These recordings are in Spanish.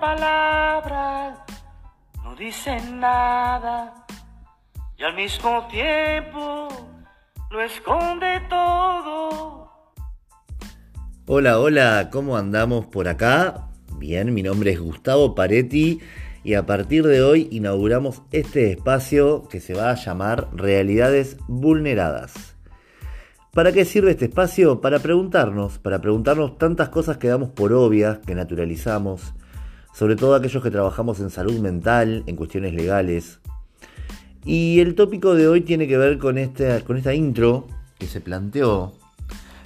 palabras no dicen nada y al mismo tiempo lo esconde todo. Hola, hola, ¿cómo andamos por acá? Bien, mi nombre es Gustavo Paretti y a partir de hoy inauguramos este espacio que se va a llamar Realidades Vulneradas. ¿Para qué sirve este espacio? Para preguntarnos, para preguntarnos tantas cosas que damos por obvias, que naturalizamos, sobre todo aquellos que trabajamos en salud mental, en cuestiones legales. Y el tópico de hoy tiene que ver con, este, con esta intro que se planteó,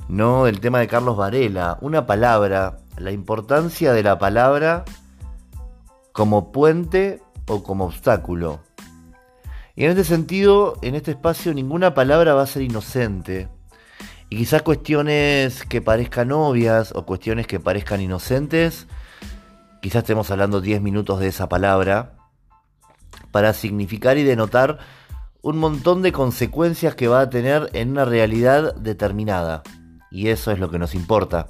¿no? El tema de Carlos Varela, una palabra, la importancia de la palabra como puente o como obstáculo. Y en este sentido, en este espacio, ninguna palabra va a ser inocente. Y quizás cuestiones que parezcan obvias o cuestiones que parezcan inocentes quizás estemos hablando 10 minutos de esa palabra, para significar y denotar un montón de consecuencias que va a tener en una realidad determinada. Y eso es lo que nos importa.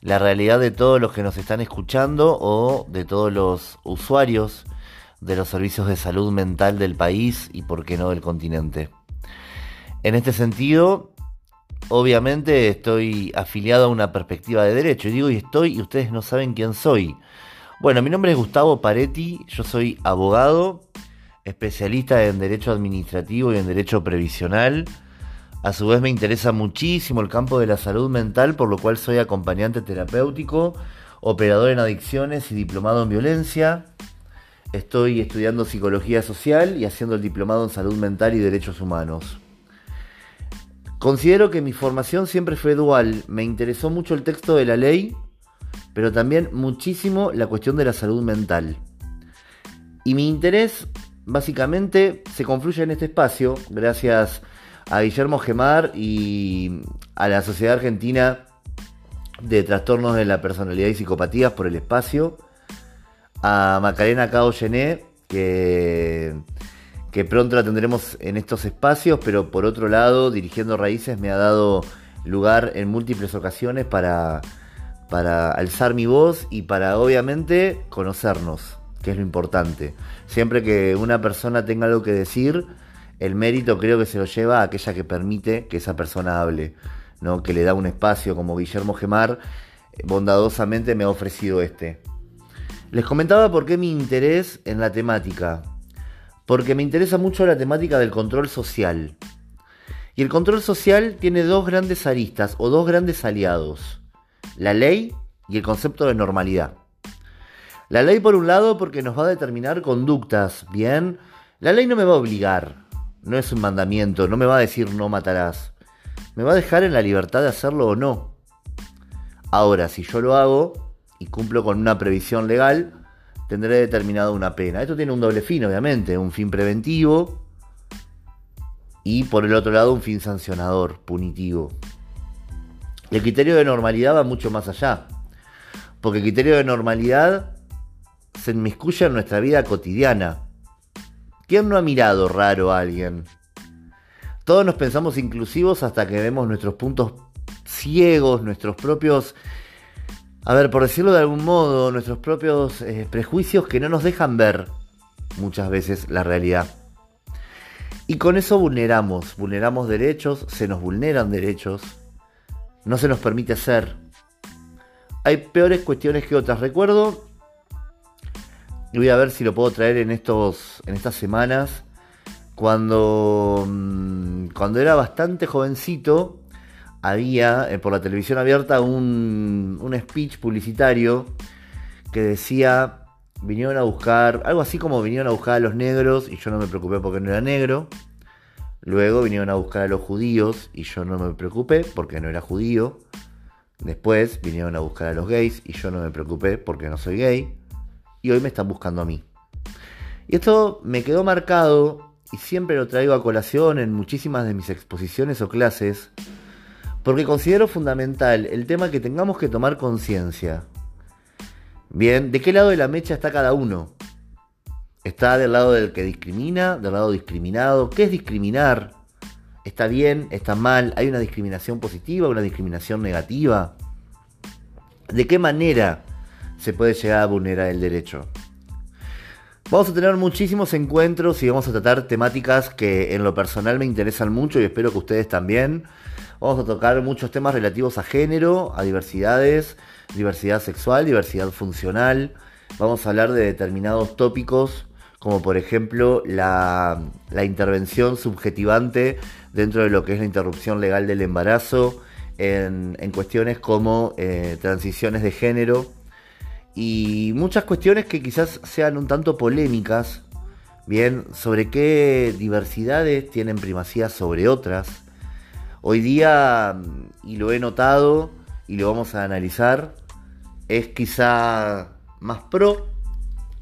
La realidad de todos los que nos están escuchando o de todos los usuarios de los servicios de salud mental del país y por qué no del continente. En este sentido, obviamente estoy afiliado a una perspectiva de derecho. Y digo y estoy y ustedes no saben quién soy. Bueno, mi nombre es Gustavo Paretti, yo soy abogado, especialista en Derecho Administrativo y en Derecho Previsional. A su vez me interesa muchísimo el campo de la salud mental, por lo cual soy acompañante terapéutico, operador en adicciones y diplomado en violencia. Estoy estudiando psicología social y haciendo el diplomado en salud mental y derechos humanos. Considero que mi formación siempre fue dual. Me interesó mucho el texto de la ley pero también muchísimo la cuestión de la salud mental. Y mi interés básicamente se confluye en este espacio gracias a Guillermo Gemar y a la Sociedad Argentina de Trastornos de la Personalidad y Psicopatías por el espacio, a Macarena Cao Gené, que, que pronto la tendremos en estos espacios, pero por otro lado, dirigiendo Raíces me ha dado lugar en múltiples ocasiones para para alzar mi voz y para obviamente conocernos, que es lo importante. Siempre que una persona tenga algo que decir, el mérito creo que se lo lleva a aquella que permite que esa persona hable, ¿no? que le da un espacio como Guillermo Gemar bondadosamente me ha ofrecido este. Les comentaba por qué mi interés en la temática. Porque me interesa mucho la temática del control social. Y el control social tiene dos grandes aristas o dos grandes aliados la ley y el concepto de normalidad. La ley por un lado porque nos va a determinar conductas, ¿bien? La ley no me va a obligar, no es un mandamiento, no me va a decir no matarás. Me va a dejar en la libertad de hacerlo o no. Ahora, si yo lo hago y cumplo con una previsión legal, tendré determinado una pena. Esto tiene un doble fin, obviamente, un fin preventivo y por el otro lado un fin sancionador, punitivo. El criterio de normalidad va mucho más allá. Porque el criterio de normalidad se inmiscuye en nuestra vida cotidiana. ¿Quién no ha mirado raro a alguien? Todos nos pensamos inclusivos hasta que vemos nuestros puntos ciegos, nuestros propios, a ver, por decirlo de algún modo, nuestros propios eh, prejuicios que no nos dejan ver muchas veces la realidad. Y con eso vulneramos, vulneramos derechos, se nos vulneran derechos, no se nos permite hacer. Hay peores cuestiones que otras. Recuerdo, y voy a ver si lo puedo traer en, estos, en estas semanas, cuando, mm, cuando era bastante jovencito, había eh, por la televisión abierta un, un speech publicitario que decía, vinieron a buscar, algo así como vinieron a buscar a los negros y yo no me preocupé porque no era negro. Luego vinieron a buscar a los judíos y yo no me preocupé porque no era judío. Después vinieron a buscar a los gays y yo no me preocupé porque no soy gay. Y hoy me están buscando a mí. Y esto me quedó marcado y siempre lo traigo a colación en muchísimas de mis exposiciones o clases porque considero fundamental el tema que tengamos que tomar conciencia. Bien, ¿de qué lado de la mecha está cada uno? Está del lado del que discrimina, del lado discriminado. ¿Qué es discriminar? ¿Está bien? ¿Está mal? ¿Hay una discriminación positiva, una discriminación negativa? ¿De qué manera se puede llegar a vulnerar el derecho. Vamos a tener muchísimos encuentros y vamos a tratar temáticas que en lo personal me interesan mucho y espero que ustedes también. Vamos a tocar muchos temas relativos a género, a diversidades, diversidad sexual, diversidad funcional. Vamos a hablar de determinados tópicos como por ejemplo la, intervención subjetivante dentro de lo que es la interrupción legal del embarazo, en, cuestiones como eh, transiciones de género y muchas cuestiones que quizás sean un tanto polémicas, bien, sobre qué diversidades tienen primacía sobre otras. Hoy día, y lo he notado y lo vamos a analizar, es quizá más pro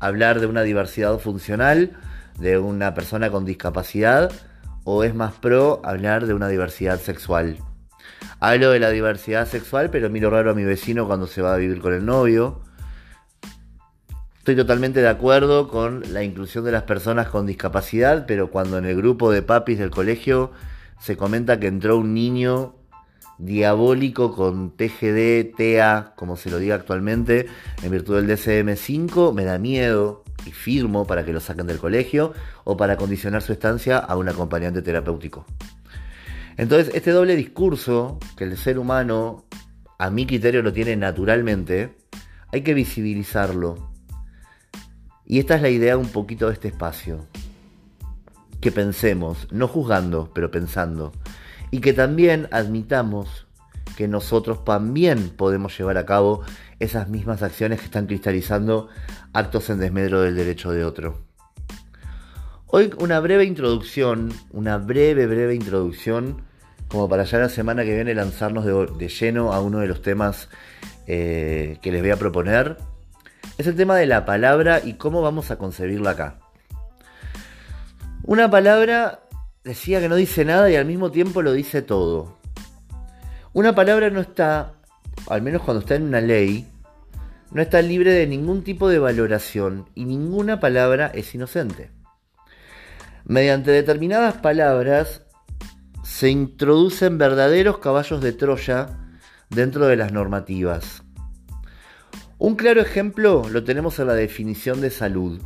hablar de una diversidad funcional, de una persona con discapacidad, o es más pro hablar de una diversidad sexual. Hablo de la diversidad sexual, pero miro raro a mi vecino cuando se va a vivir con el novio. Estoy totalmente de acuerdo con la inclusión de las personas con discapacidad, pero cuando en el grupo de papis del colegio se comenta que entró un niño diabólico con TGD, TEA, como se lo diga actualmente, en virtud del DCM5, me da miedo y firmo para que lo saquen del colegio o para condicionar su estancia a un acompañante terapéutico. Entonces, este doble discurso que el ser humano, a mi criterio, lo tiene naturalmente, hay que visibilizarlo. Y esta es la idea un poquito de este espacio. Que pensemos, no juzgando, pero pensando. Y que también admitamos que nosotros también podemos llevar a cabo esas mismas acciones que están cristalizando actos en desmedro del derecho de otro. Hoy una breve introducción, una breve, breve introducción, como para ya la semana que viene lanzarnos de, lleno a uno de los temas eh, que les voy a proponer. Es el tema de la palabra y cómo vamos a concebirla acá. Una palabra decía que no dice nada y al mismo tiempo lo dice todo. Una palabra no está, al menos cuando está en una ley, no está libre de ningún tipo de valoración y ninguna palabra es inocente. Mediante determinadas palabras se introducen verdaderos caballos de Troya dentro de las normativas. Un claro ejemplo lo tenemos en la definición de salud.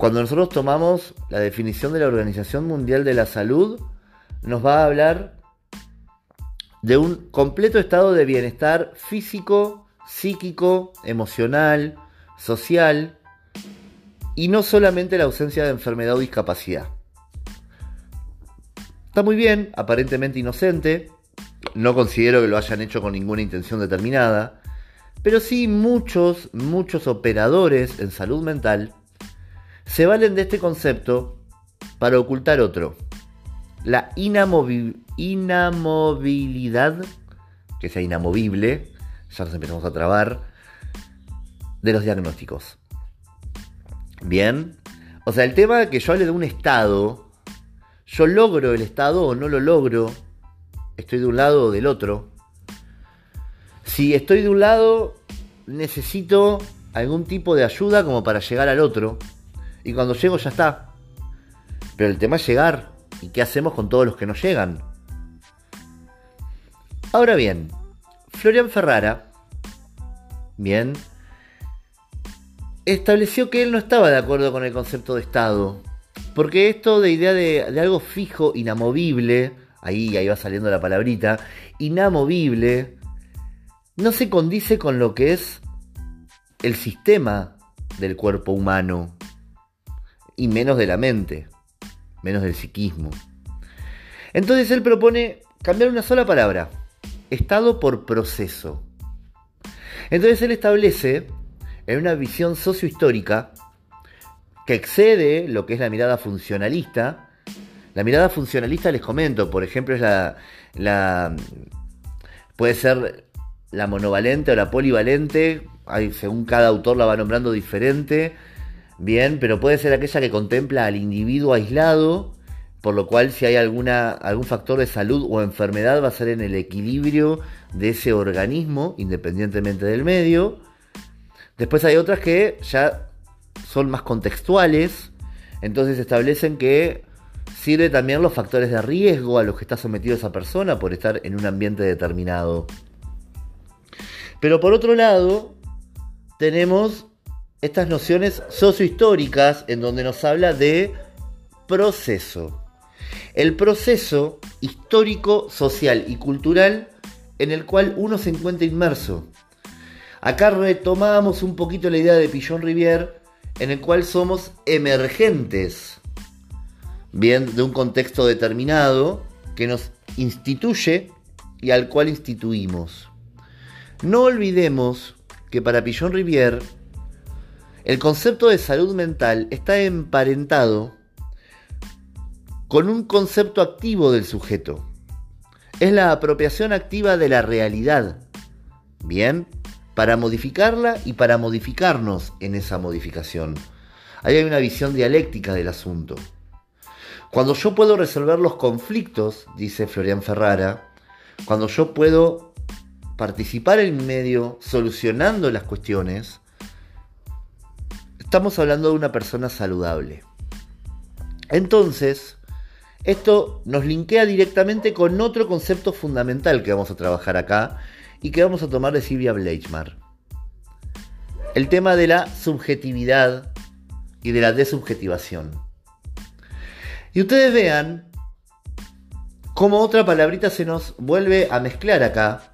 Cuando nosotros tomamos la definición de la Organización Mundial de la Salud, nos va a hablar de un completo estado de bienestar físico, psíquico, emocional, social, y no solamente la ausencia de enfermedad o discapacidad. Está muy bien, aparentemente inocente, no considero que lo hayan hecho con ninguna intención determinada, pero sí muchos, muchos operadores en salud mental se valen de este concepto para ocultar otro, la inamovilidad, que sea inamovible, ya nos empezamos a trabar, de los diagnósticos. Bien, o sea, el tema que yo hable de un estado yo logro el estado o no lo logro, estoy de un lado o del otro. Si estoy de un lado, necesito algún tipo de ayuda como para llegar al otro. Y cuando llego ya está. Pero el tema es llegar. ¿Y qué hacemos con todos los que no llegan? Ahora bien, Florian Ferrara, bien, estableció que él no estaba de acuerdo con el concepto de Estado. Porque esto de idea de, algo fijo, inamovible, ahí, ahí va saliendo la palabrita, inamovible, no se condice con lo que es el sistema del cuerpo humano, y menos de la mente, menos del psiquismo. Entonces él propone cambiar una sola palabra, estado por proceso. Entonces él establece, en una visión sociohistórica, que excede lo que es la mirada funcionalista. La mirada funcionalista, les comento, por ejemplo, es la, la puede ser la monovalente o la polivalente, hay, según cada autor la va nombrando diferente, bien, pero puede ser aquella que contempla al individuo aislado, por lo cual si hay alguna, algún factor de salud o enfermedad va a ser en el equilibrio de ese organismo, independientemente del medio. Después hay otras que ya son más contextuales, entonces establecen que sirve también los factores de riesgo a los que está sometido esa persona por estar en un ambiente determinado. Pero por otro lado, tenemos estas nociones sociohistóricas en donde nos habla de proceso. El proceso histórico, social y cultural en el cual uno se encuentra inmerso. Acá retomamos un poquito la idea de Pillon Rivière, en el cual somos emergentes, bien, de un contexto determinado que nos instituye y al cual instituimos. No olvidemos que para Pillon Rivière, el concepto de salud mental está emparentado con un concepto activo del sujeto. Es la apropiación activa de la realidad. Bien, para modificarla y para modificarnos en esa modificación. Ahí hay una visión dialéctica del asunto. Cuando yo puedo resolver los conflictos, dice Florian Ferrara, cuando yo puedo participar en medio solucionando las cuestiones, estamos hablando de una persona saludable. Entonces, esto nos linkea directamente con otro concepto fundamental que vamos a trabajar acá, y que vamos a tomar de Silvia Bleichmar. El tema de la subjetividad y de la desubjetivación. Y ustedes vean cómo otra palabrita se nos vuelve a mezclar acá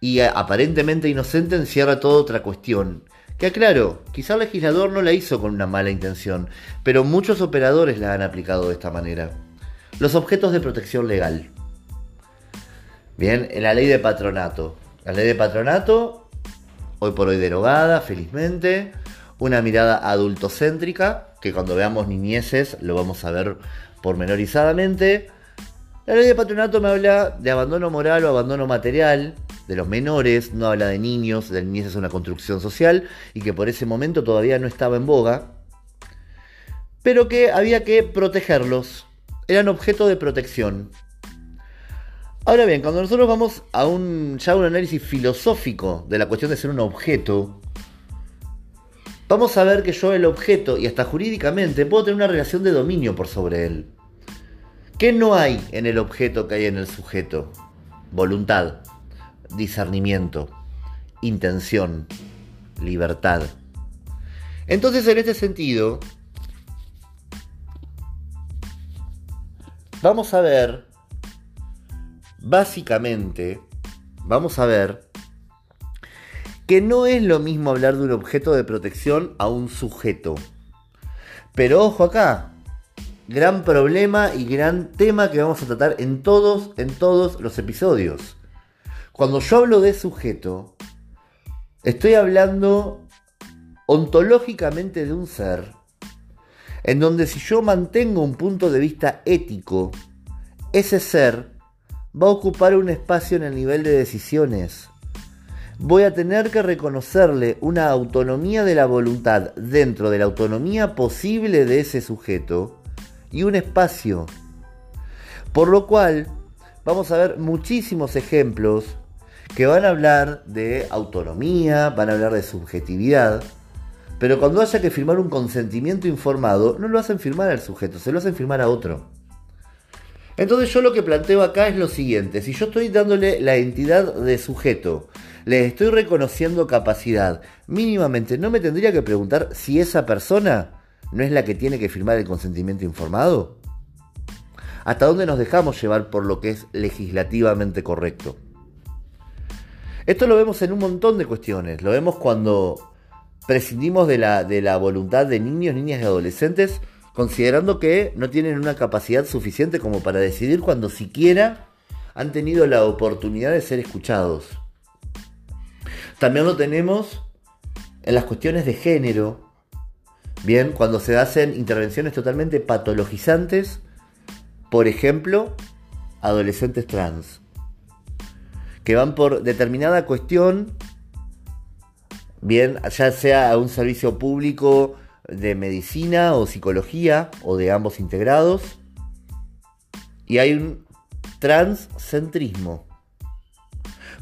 y aparentemente inocente encierra toda otra cuestión. Que aclaro, quizá el legislador no la hizo con una mala intención, pero muchos operadores la han aplicado de esta manera. Los objetos de protección legal. Bien, en la ley de patronato. La ley de patronato, hoy por hoy derogada, felizmente. Una mirada adultocéntrica, que cuando veamos niñeces lo vamos a ver pormenorizadamente. La ley de patronato me habla de abandono moral o abandono material de los menores, no habla de niños, de niñez es una construcción social y que por ese momento todavía no estaba en boga, pero que había que protegerlos, eran objeto de protección. Ahora bien, cuando nosotros vamos a un, ya un análisis filosófico de la cuestión de ser un objeto, vamos a ver que yo el objeto, y hasta jurídicamente, puedo tener una relación de dominio por sobre él. ¿Qué no hay en el objeto que hay en el sujeto? Voluntad, discernimiento, intención, libertad. Entonces, en este sentido, vamos a ver Básicamente, vamos a ver que no es lo mismo hablar de un objeto de protección a un sujeto. Pero ojo acá, gran problema y gran tema que vamos a tratar en todos, en todos los episodios. Cuando yo hablo de sujeto, estoy hablando ontológicamente de un ser, en donde si yo mantengo un punto de vista ético, ese ser va a ocupar un espacio en el nivel de decisiones. Voy a tener que reconocerle una autonomía de la voluntad dentro de la autonomía posible de ese sujeto y un espacio. Por lo cual, vamos a ver muchísimos ejemplos que van a hablar de autonomía, van a hablar de subjetividad, pero cuando haya que firmar un consentimiento informado, no lo hacen firmar al sujeto, se lo hacen firmar a otro. Entonces yo lo que planteo acá es lo siguiente, si yo estoy dándole la entidad de sujeto, le estoy reconociendo capacidad, mínimamente no me tendría que preguntar si esa persona no es la que tiene que firmar el consentimiento informado. ¿Hasta dónde nos dejamos llevar por lo que es legislativamente correcto? Esto lo vemos en un montón de cuestiones. Lo vemos cuando prescindimos de la, de la voluntad de niños, niñas y adolescentes considerando que no tienen una capacidad suficiente como para decidir cuando siquiera han tenido la oportunidad de ser escuchados. También lo tenemos en las cuestiones de género, bien, cuando se hacen intervenciones totalmente patologizantes, por ejemplo, adolescentes trans, que van por determinada cuestión, bien, ya sea a un servicio público, de medicina o psicología o de ambos integrados. Y hay un transcentrismo.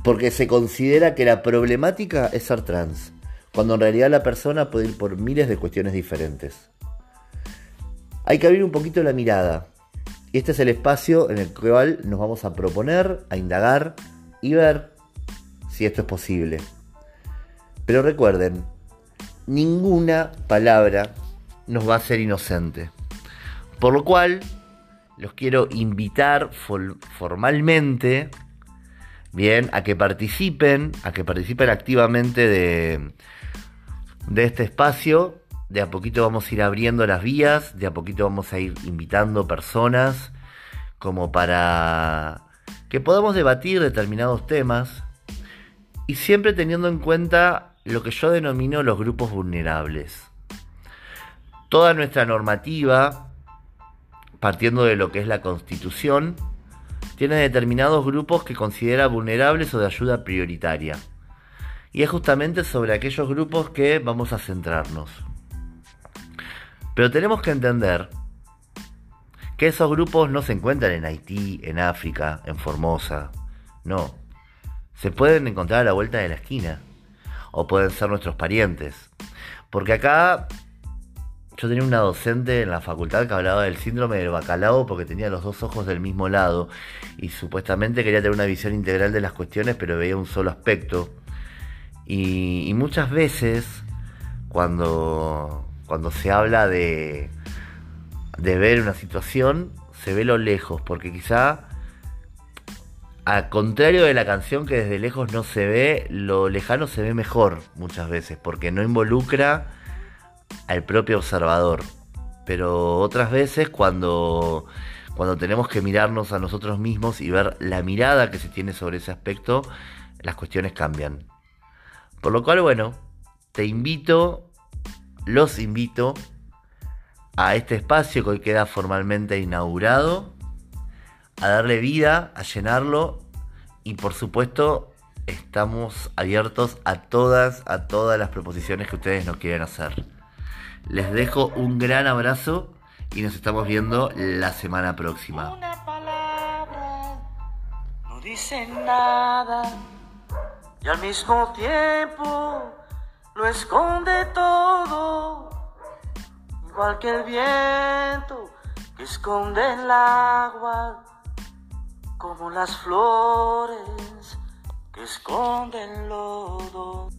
Porque se considera que la problemática es ser trans, cuando en realidad la persona puede ir por miles de cuestiones diferentes. Hay que abrir un poquito la mirada. Y este es el espacio en el cual nos vamos a proponer, a indagar y ver si esto es posible. Pero recuerden, ninguna palabra nos va a ser inocente. Por lo cual, los quiero invitar formalmente, bien, a que participen, a que participen activamente de, de este espacio. De a poquito vamos a ir abriendo las vías, de a poquito vamos a ir invitando personas como para que podamos debatir determinados temas y siempre teniendo en cuenta lo que yo denomino los grupos vulnerables. Toda nuestra normativa, partiendo de lo que es la constitución, tiene determinados grupos que considera vulnerables o de ayuda prioritaria. Y es justamente sobre aquellos grupos que vamos a centrarnos. Pero tenemos que entender que esos grupos no se encuentran en Haití, en África, en Formosa. No. Se pueden encontrar a la vuelta de la esquina. O pueden ser nuestros parientes. Porque acá yo tenía una docente en la facultad que hablaba del síndrome del bacalao porque tenía los dos ojos del mismo lado y supuestamente quería tener una visión integral de las cuestiones pero veía un solo aspecto. Y, muchas veces cuando, cuando se habla de, de ver una situación, se ve lo lejos, porque quizá, al contrario de la canción que desde lejos no se ve, lo lejano se ve mejor muchas veces, porque no involucra al propio observador. Pero otras veces cuando, cuando tenemos que mirarnos a nosotros mismos y ver la mirada que se tiene sobre ese aspecto, las cuestiones cambian. Por lo cual, bueno, te invito, los invito a este espacio que hoy queda formalmente inaugurado, a darle vida, a llenarlo y por supuesto estamos abiertos a todas, a todas las proposiciones que ustedes nos quieren hacer. Les dejo un gran abrazo y nos estamos viendo la semana próxima. Una palabra no dice nada y al mismo tiempo lo esconde todo el viento que esconde el agua, como las flores que esconden lodo.